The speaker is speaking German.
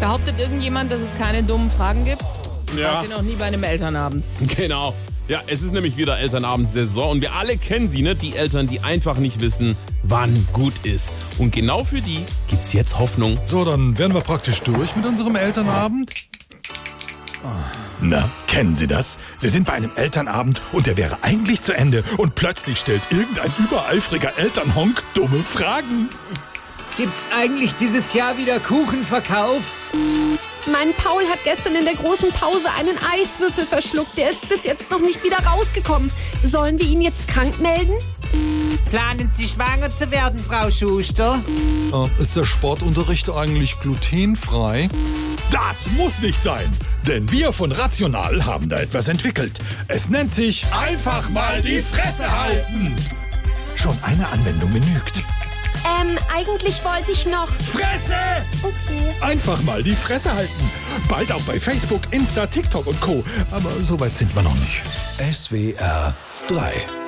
Behauptet irgendjemand, dass es keine dummen Fragen gibt? Ja. Ich bin noch nie bei einem Elternabend. Genau. Ja, es ist nämlich wieder Elternabendsaison und wir alle kennen sie, ne? Die Eltern, die einfach nicht wissen, wann gut ist. Und genau für die gibt's jetzt Hoffnung. So, dann wären wir praktisch durch mit unserem Elternabend. Na, kennen Sie das? Sie sind bei einem Elternabend und der wäre eigentlich zu Ende und plötzlich stellt irgendein übereifriger Elternhonk dumme Fragen. Gibt's eigentlich dieses Jahr wieder Kuchenverkauf? Mein Paul hat gestern in der großen Pause einen Eiswürfel verschluckt. Der ist bis jetzt noch nicht wieder rausgekommen. Sollen wir ihn jetzt krank melden? Planen Sie schwanger zu werden, Frau Schuster? Äh, ist der Sportunterricht eigentlich glutenfrei? Das muss nicht sein, denn wir von Rational haben da etwas entwickelt. Es nennt sich einfach mal die Fresse halten. Schon eine Anwendung genügt. Ähm, eigentlich wollte ich noch. Fresse! Okay. Einfach mal die Fresse halten. Bald auch bei Facebook, Insta, TikTok und Co. Aber so weit sind wir noch nicht. SWR 3